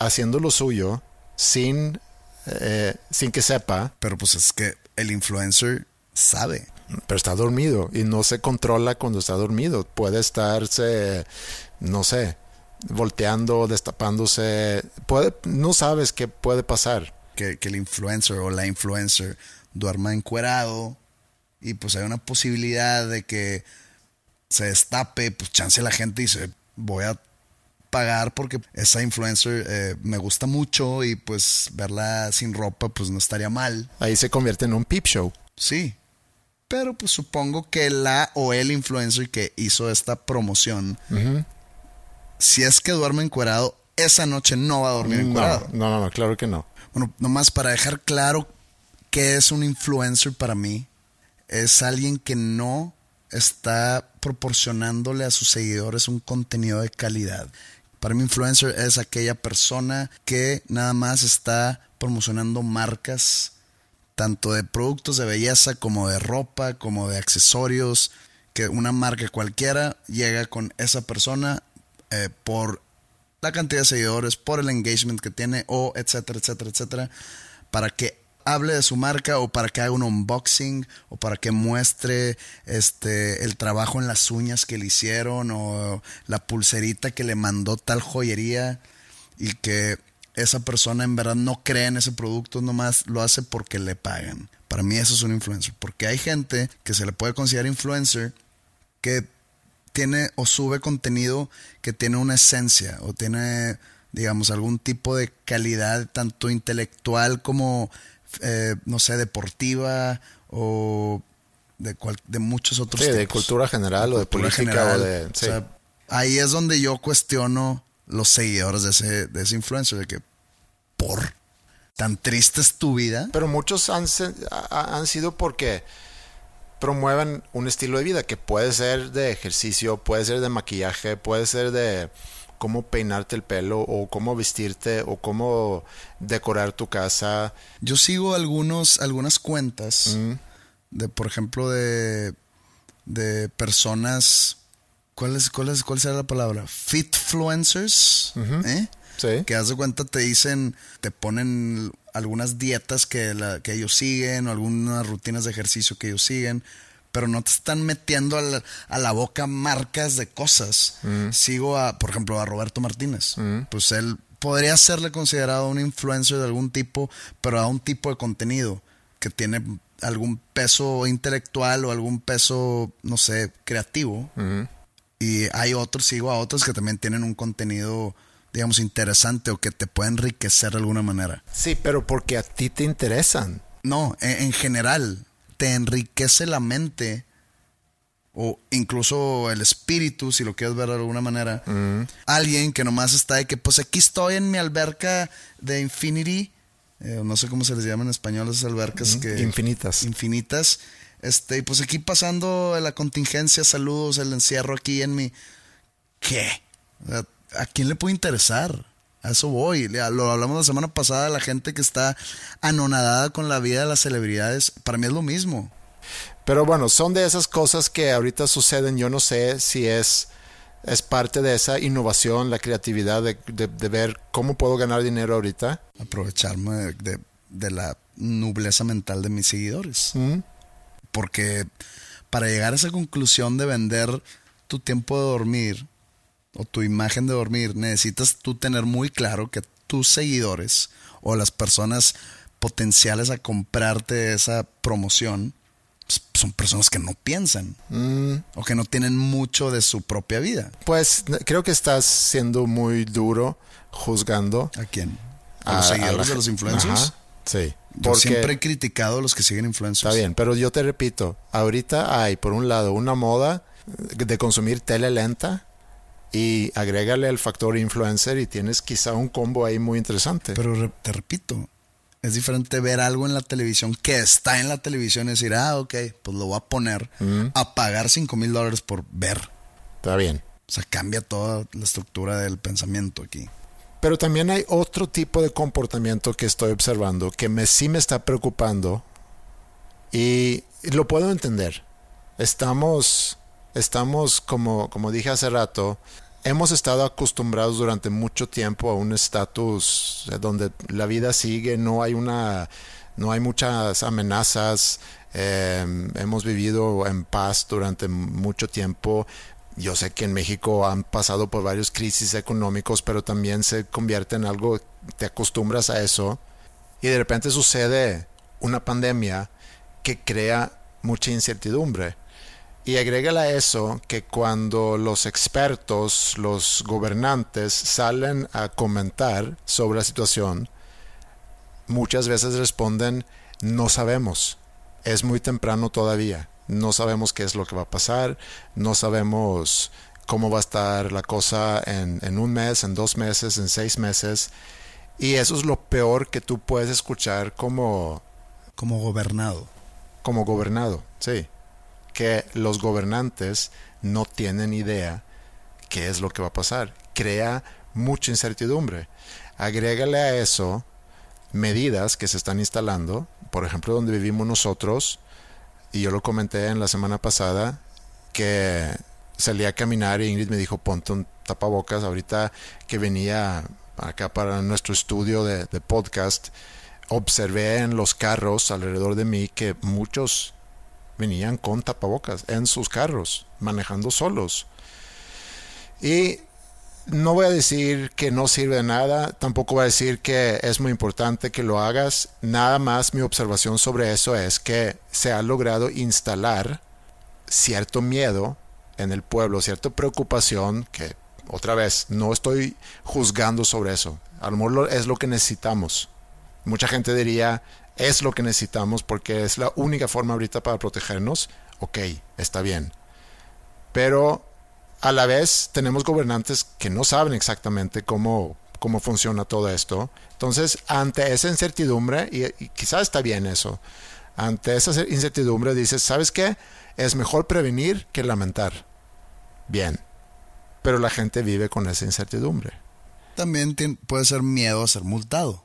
haciendo lo suyo sin, eh, sin que sepa, Pero pues es que el influencer sabe. pero está dormido y no se controla cuando está dormido. Puede estarse, no sé, volteando, destapándose. Puede, no sabes qué puede pasar. Que, que el influencer o la influencer duerma encuerado y pues hay una posibilidad de que se destape, pues chance la gente dice, voy a pagar porque esa influencer eh, me gusta mucho y pues verla sin ropa pues no estaría mal. Ahí se convierte en un peep show. Sí. Pero pues supongo que la o el influencer que hizo esta promoción, si es que duerme encuerado, esa noche no va a dormir No, encuerado. no, no, no, claro que no. Bueno, nomás para dejar claro qué es un influencer para mí. es alguien que no está proporcionándole a sus seguidores un contenido de calidad. Para mí, influencer es aquella persona que nada más está promocionando marcas, tanto de productos de belleza como de ropa, como de accesorios, que una marca cualquiera llega con esa persona eh, por la cantidad de seguidores, por el engagement que tiene, o etcétera, etcétera, etcétera, para que hable de su marca o para que haga un unboxing o para que muestre este el trabajo en las uñas que le hicieron o la pulserita que le mandó tal joyería y que esa persona en verdad no cree en ese producto, nomás lo hace porque le pagan. Para mí eso es un influencer, porque hay gente que se le puede considerar influencer que tiene o sube contenido que tiene una esencia o tiene digamos algún tipo de calidad tanto intelectual como eh, no sé, deportiva o de, de muchos otros sí, de cultura general o de política o de... ahí es donde yo cuestiono los seguidores de ese, de ese influencer, de que por tan triste es tu vida. Pero muchos han, han sido porque promueven un estilo de vida que puede ser de ejercicio, puede ser de maquillaje, puede ser de cómo peinarte el pelo o cómo vestirte o cómo decorar tu casa. Yo sigo algunos, algunas cuentas mm. de, por ejemplo, de, de personas, ¿cuál es, cuál es, cuál será la palabra? Fitfluencers, ¿eh? Sí. Que haz de cuenta te dicen, te ponen algunas dietas que, la, que ellos siguen o algunas rutinas de ejercicio que ellos siguen pero no te están metiendo a la, boca marcas de cosas. Mm. Sigo a, por ejemplo, a Roberto Martínez. Mm. Pues él podría serle considerado un influencer de algún tipo, pero a un tipo de contenido que tiene algún peso intelectual o algún peso, no sé, creativo. Mm. Y hay otros, sigo a otros que también tienen un contenido, digamos, interesante o que te puede enriquecer de alguna manera. Sí, pero porque a ti te interesan. No, en general te enriquece la mente o incluso el espíritu, si lo quieres ver de alguna manera. Mm. Alguien que nomás está de que, pues aquí estoy en mi alberca de Infinity, eh, no sé cómo se les llama en español esas albercas que... Infinitas. Infinitas. Este, y pues aquí pasando la contingencia, saludos, el encierro aquí en mi... ¿Qué? ¿A quién le puede interesar? A eso voy. Lo hablamos la semana pasada, la gente que está anonadada con la vida de las celebridades, para mí es lo mismo. Pero bueno, son de esas cosas que ahorita suceden. Yo no sé si es, es parte de esa innovación, la creatividad de, ver cómo puedo ganar dinero ahorita. Aprovecharme de, la nubleza mental de mis seguidores. Mm. Porque para llegar a esa conclusión de vender tu tiempo de dormir o tu imagen de dormir, necesitas tú tener muy claro que tus seguidores o las personas potenciales a comprarte esa promoción son personas que no piensan mm. o que no tienen mucho de su propia vida. Pues creo que estás siendo muy duro juzgando. ¿A quién? ¿A, los seguidores de los influencers? sí. Yo siempre he criticado a los que siguen influencers. Está bien, pero yo te repito, ahorita hay por un lado una moda de consumir tele lenta y agrégale el factor influencer y tienes quizá un combo ahí muy interesante. Pero te repito, es diferente ver algo en la televisión que está en la televisión y decir, ah, ok, pues lo voy a poner a pagar 5 mil dólares por ver. Está bien. O sea, cambia toda la estructura del pensamiento aquí. Pero también hay otro tipo de comportamiento que estoy observando que me, sí me está preocupando y lo puedo entender. Estamos, estamos como, como dije hace rato, hemos estado acostumbrados durante mucho tiempo a un estatus donde la vida sigue, no hay una, no hay muchas amenazas, em, hemos vivido en paz durante mucho tiempo. Yo sé que en México han pasado por varios crisis económicos, pero también se convierte en algo, te acostumbras a eso y de repente sucede una pandemia que crea mucha incertidumbre. Y agrégale a eso que cuando los expertos, los gobernantes salen a comentar sobre la situación, muchas veces responden, no sabemos, es muy temprano todavía, no sabemos qué es lo que va a pasar, no sabemos cómo va a estar la cosa en, en un mes, en dos meses, en seis meses. Y eso es lo peor que tú puedes escuchar como... Como gobernado como gobernado, sí. Que los gobernantes no tienen idea qué es lo que va a pasar. Crea mucha incertidumbre. Agrégale a eso medidas que se están instalando, por ejemplo, donde vivimos nosotros, y yo lo comenté en la semana pasada, que salí a caminar y Ingrid me dijo, ponte un tapabocas. Ahorita que venía acá para nuestro estudio de, de podcast, observé en los carros alrededor de mí que muchos venían con tapabocas en sus carros, manejando solos. Y no voy a decir que no sirve de nada, tampoco voy a decir que es muy importante que lo hagas. Nada más mi observación sobre eso es que se ha logrado instalar cierto miedo en el pueblo, cierta preocupación que otra vez no estoy juzgando sobre eso. A lo mejor es lo que necesitamos. Mucha gente diría, es lo que necesitamos porque es la única forma ahorita para protegernos. Ok, está bien. Pero a la vez tenemos gobernantes que no saben exactamente cómo, cómo funciona todo esto. Entonces, ante esa incertidumbre, y, y quizás está bien eso, ante esa incertidumbre dices, ¿sabes qué? Es mejor prevenir que lamentar. Bien. Pero la gente vive con esa incertidumbre. También puede ser miedo a ser multado,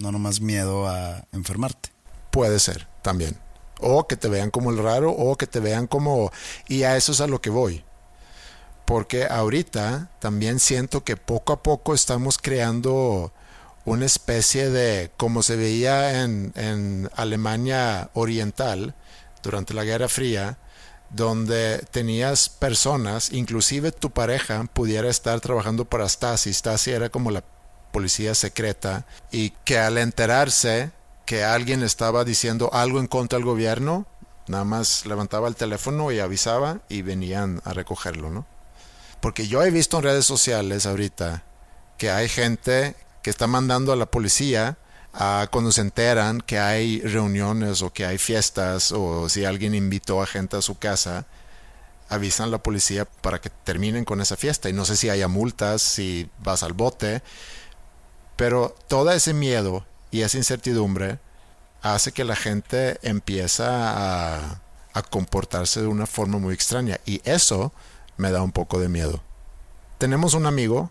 no nomás miedo a enfermarte. Puede ser, también. O que te vean como el raro, o que te vean como... Y a eso es a lo que voy porque ahorita también siento que poco a poco estamos creando una especie de, como se veía en, en Alemania Oriental durante la Guerra Fría, donde tenías personas, inclusive tu pareja pudiera estar trabajando para Stasi. Stasi era como la policía secreta y que al enterarse que alguien estaba diciendo algo en contra del gobierno, nada más levantaba el teléfono y avisaba y venían a recogerlo, ¿no? Porque yo he visto en redes sociales ahorita que hay gente que está mandando a la policía a cuando se enteran que hay reuniones o que hay fiestas o si alguien invitó a gente a su casa, avisan a la policía para que terminen con esa fiesta. Y no sé si haya multas, si vas al bote, pero todo ese miedo y esa incertidumbre hace que la gente empieza a, a comportarse de una forma muy extraña. Y eso me da un poco de miedo. Tenemos un amigo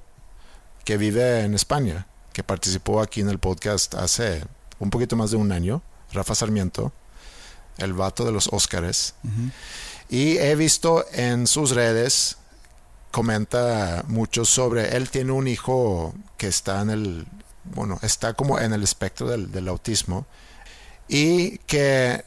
que vive en España, que participó aquí en el podcast hace un poquito más de un año, Rafa Sarmiento, el vato de los Óscares. Y he visto en sus redes, comenta mucho sobre, él tiene un hijo que está en el, bueno, está como en el espectro del, autismo y que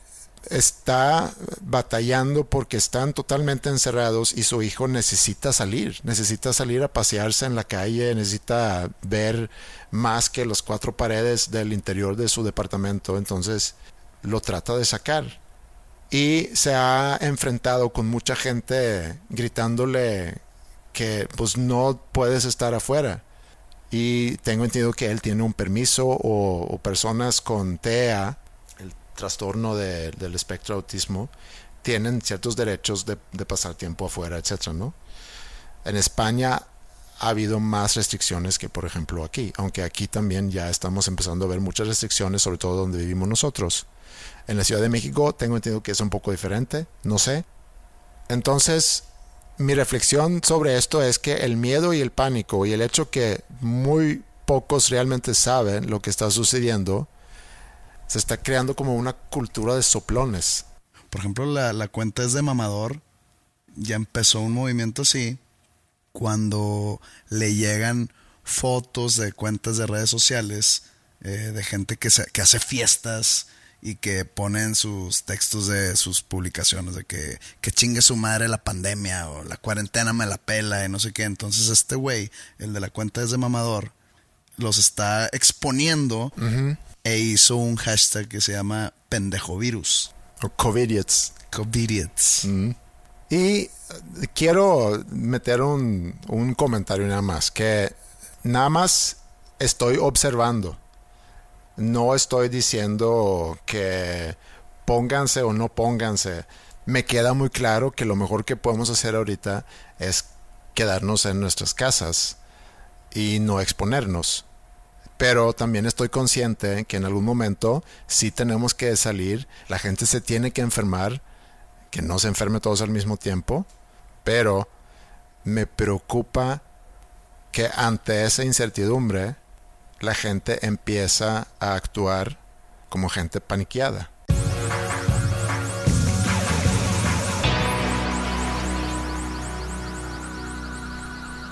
está batallando porque están totalmente encerrados y su hijo necesita salir, necesita salir a pasearse en la calle, necesita ver más que las cuatro paredes del interior de su departamento, entonces lo trata de sacar. Y se ha enfrentado con mucha gente gritándole que pues no puedes estar afuera. Y tengo entendido que él tiene un permiso o, personas con TEA trastorno del espectro autismo tienen ciertos derechos de, pasar tiempo afuera, etcétera, ¿no? En España ha habido más restricciones que, por ejemplo, aquí, aunque aquí también ya estamos empezando a ver muchas restricciones, sobre todo donde vivimos nosotros. En la Ciudad de México tengo entendido que es un poco diferente, no sé. Entonces, mi reflexión sobre esto es que el miedo y el pánico y el hecho que muy pocos realmente saben lo que está sucediendo se está creando como una cultura de soplones. Por ejemplo, la, cuenta es de mamador. Ya empezó un movimiento así cuando le llegan fotos de cuentas de redes sociales eh, de gente que, que hace fiestas y que ponen sus textos de sus publicaciones de que, que chingue su madre la pandemia o la cuarentena me la pela y no sé qué. Entonces este güey, el de la cuenta es de mamador, los está exponiendo e hizo un hashtag que se llama pendejovirus. O COVIDiots. COVIDiots. Y eh, quiero meter un, un comentario nada más, que nada más estoy observando. No estoy diciendo que pónganse o no pónganse. Me queda muy claro que lo mejor que podemos hacer ahorita es quedarnos en nuestras casas y no exponernos Pero también estoy consciente que en algún momento sí tenemos que salir, la gente se tiene que enfermar, que no se enferme todos al mismo tiempo, pero me preocupa que ante esa incertidumbre la gente empieza a actuar como gente paniqueada.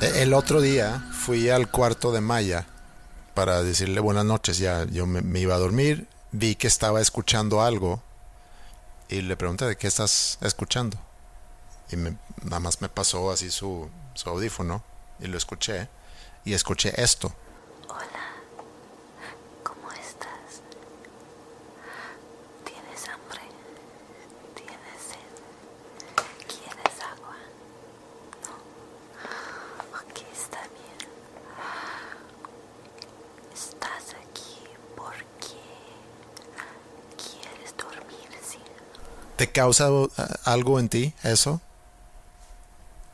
E-, el otro día fui al cuarto de Maya para decirle buenas noches. Ya yo me, iba a dormir, vi que estaba escuchando algo y le pregunté de qué estás escuchando. Y nada más me pasó así su audífono y lo escuché y escuché esto. ¿Te causa algo en ti eso?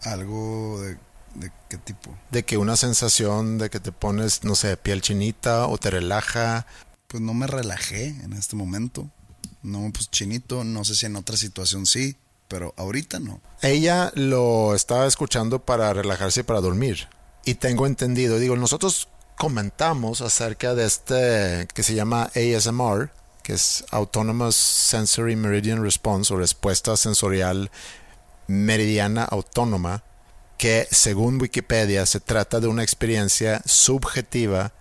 ¿Algo de, qué tipo? De que una sensación de que te pones, no sé, piel chinita o te relaja. Pues no me relajé en este momento. No, pues chinito, no sé si en otra situación sí, pero ahorita no. Ella lo estaba escuchando para relajarse y para dormir. Y tengo entendido, digo, nosotros comentamos acerca de este que se llama ASMR, que es Autonomous Sensory Meridian Response o respuesta sensorial meridiana autónoma, que según Wikipedia se trata de una experiencia subjetiva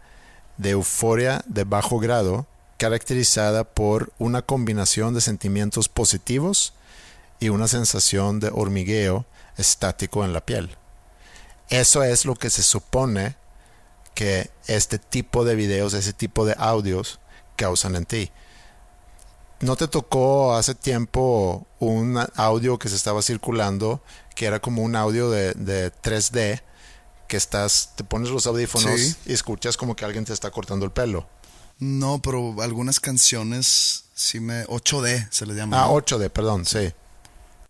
de euforia de bajo grado caracterizada por una combinación de sentimientos positivos y una sensación de hormigueo estático en la piel. Eso es lo que se supone que este tipo de videos, ese tipo de audios causan en ti. ¿No te tocó hace tiempo un audio que se estaba circulando que era como un audio de, 3D que estás, te pones los audífonos y escuchas como que alguien te está cortando el pelo? No, pero algunas canciones sí me... 8D se le llama. Ah, 8D, perdón, sí.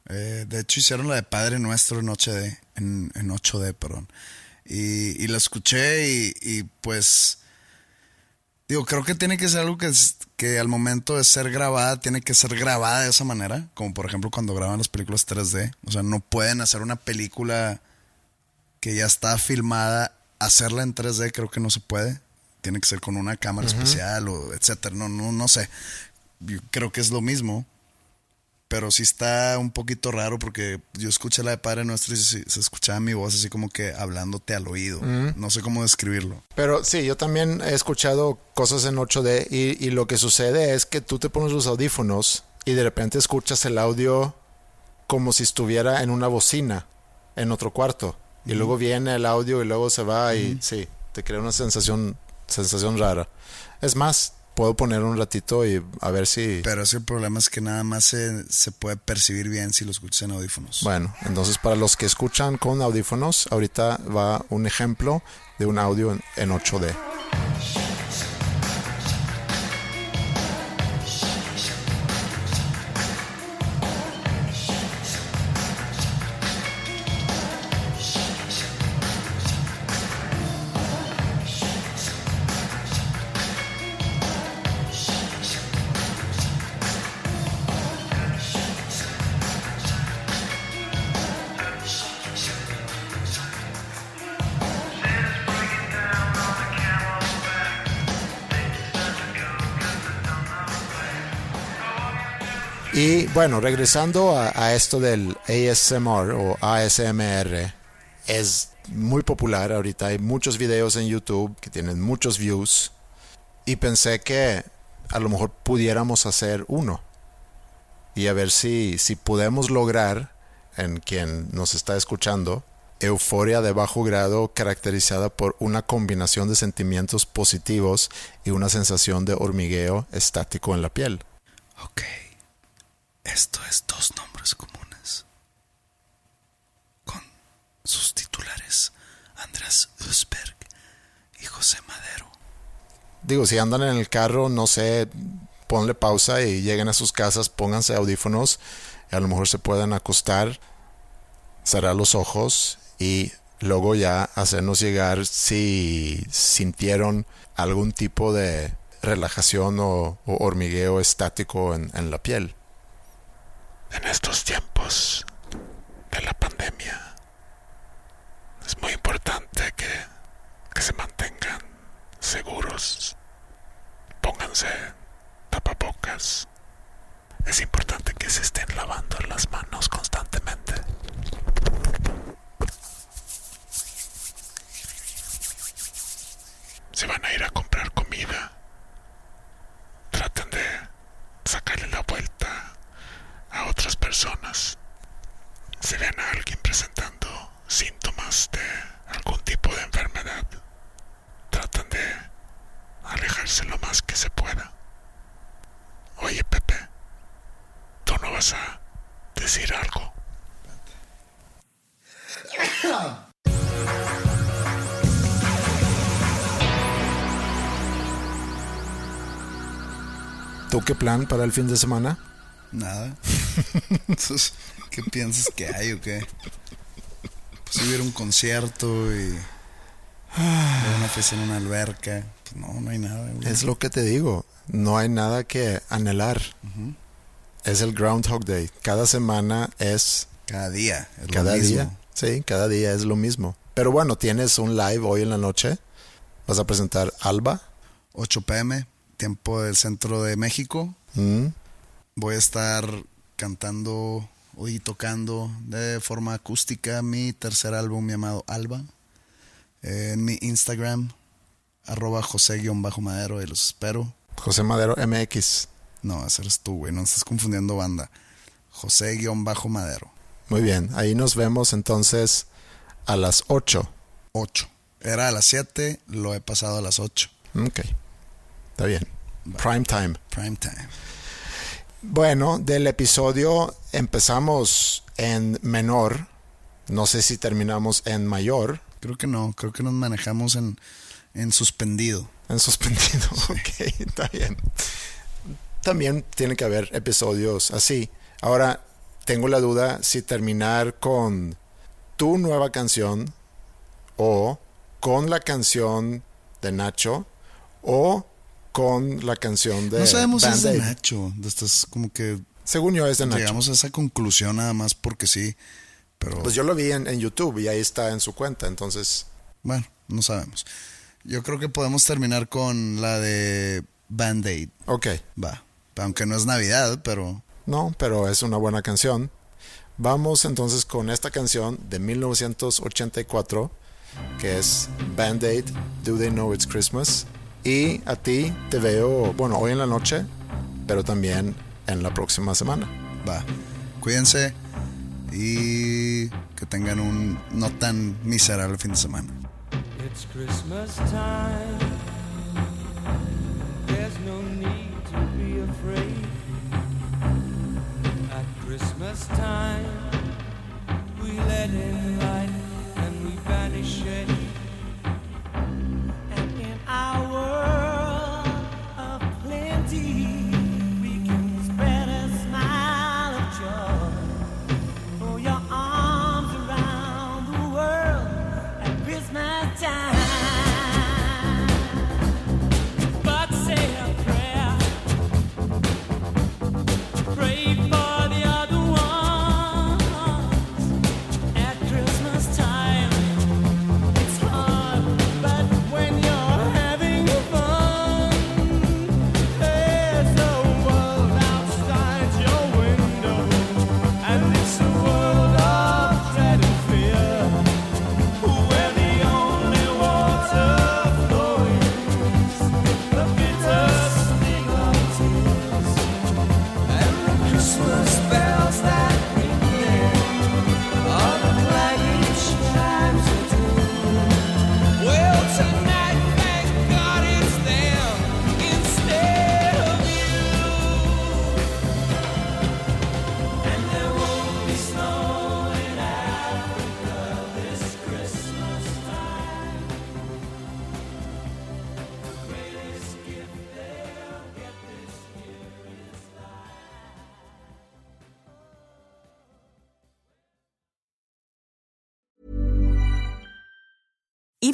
Eh, de hecho hicieron la de Padre Nuestro en 8D, en, 8D, perdón. Y, y la escuché y, y pues Digo, creo que tiene que ser algo que, que al momento de ser grabada, tiene que ser grabada de esa manera. Como por ejemplo cuando graban las películas 3D. O sea, no pueden hacer una película que ya está filmada, hacerla en 3D, creo que no se puede. Tiene que ser con una cámara especial o etcétera. No, no, no sé. Yo creo que es lo mismo pero sí está un poquito raro porque yo escuché la de Padre Nuestro y se, escuchaba mi voz así como que hablándote al oído. No sé cómo describirlo. Pero sí, yo también he escuchado cosas en 8D y, y, lo que sucede es que tú te pones los audífonos y de repente escuchas el audio como si estuviera en una bocina en otro cuarto. Y luego viene el audio y luego se va y sí, te crea una sensación, sensación rara. Es más, puedo poner un ratito y a ver si... Pero ese problema es que nada más se, se, puede percibir bien si lo escuchas en audífonos. Bueno, entonces para los que escuchan con audífonos, ahorita va un ejemplo de un audio en, en 8D. Y bueno, regresando a, esto del ASMR o ASMR, es muy popular ahorita. Hay muchos videos en YouTube que tienen muchos views. Y pensé que a lo mejor pudiéramos hacer uno. Y a ver si, si podemos lograr en quien nos está escuchando euforia de bajo grado caracterizada por una combinación de sentimientos positivos y una sensación de hormigueo estático en la piel. Ok. Esto es dos nombres comunes. Con sus titulares Andrés Usberg y José Madero. Digo, si andan en el carro, no sé, ponle pausa y lleguen a sus casas, pónganse audífonos, a lo mejor se pueden acostar, cerrar los ojos y luego ya hacernos llegar si sintieron algún tipo de relajación o, hormigueo estático en la piel. En estos tiempos de la pandemia es muy importante que, que se mantengan seguros. Pónganse tapabocas. Es importante que se estén lavando las manos constantemente. Si van a ir a comprar comida, traten de sacarle la vuelta a otras personas. Si ven a alguien presentando síntomas de algún tipo de enfermedad, traten de alejarse lo más que se pueda. Oye, Pepe, tú no vas a decir algo. ¿Tú qué plan para el fin de semana? Nada. <laughs> Entonces, ¿qué piensas que hay o qué? Pues si hubiera un concierto y una fiesta en una alberca. Pues no, no hay nada. güey. Es lo que te digo. No hay nada que anhelar. Es el Groundhog Day. Cada semana es Cada día. es lo cada mismo. día. Sí, cada día es lo mismo. Pero bueno, tienes un live hoy en la noche. Vas a presentar Alba. 8 pm, tiempo del centro de México. Mm, Voy a estar cantando y tocando de forma acústica mi tercer álbum llamado Alba. Eh, en mi Instagram, arroba José-Madero, y los espero. José Madero MX. No, ese eres tú, güey, no estás confundiendo banda. José-Madero, Muy bien. Ahí nos vemos entonces a las 8. 8. Era a las 7, lo he pasado a las 8. Ok. Está bien. Prime time. Prime time. Bueno, del episodio empezamos en menor. No sé si terminamos en mayor. Creo que no, creo que nos manejamos en, en suspendido. En suspendido. Ok, está bien. También tiene que haber episodios así. Ahora, tengo la duda si terminar con tu nueva canción o con la canción de Nacho o con la canción de no sabemos si es de. Nacho. Estás como que Según yo es de Nacho. llegamos a esa conclusión nada más porque sí. Pero Pues yo lo vi en, en YouTube y ahí está en su cuenta, entonces... bueno, no sabemos. Yo creo que podemos terminar con la de Band-Aid. Ok, Va. Aunque no es Navidad, pero no, pero es una buena canción. Vamos entonces con esta canción de 1984, que es Band-Aid, Do They Know It's Christmas. Y a ti te veo, bueno, hoy en la noche, pero también en la próxima semana. va. Cuídense y que tengan un no tan miserable fin de semana. It's Christmas time. There's no need to be afraid. At Christmas time, we let in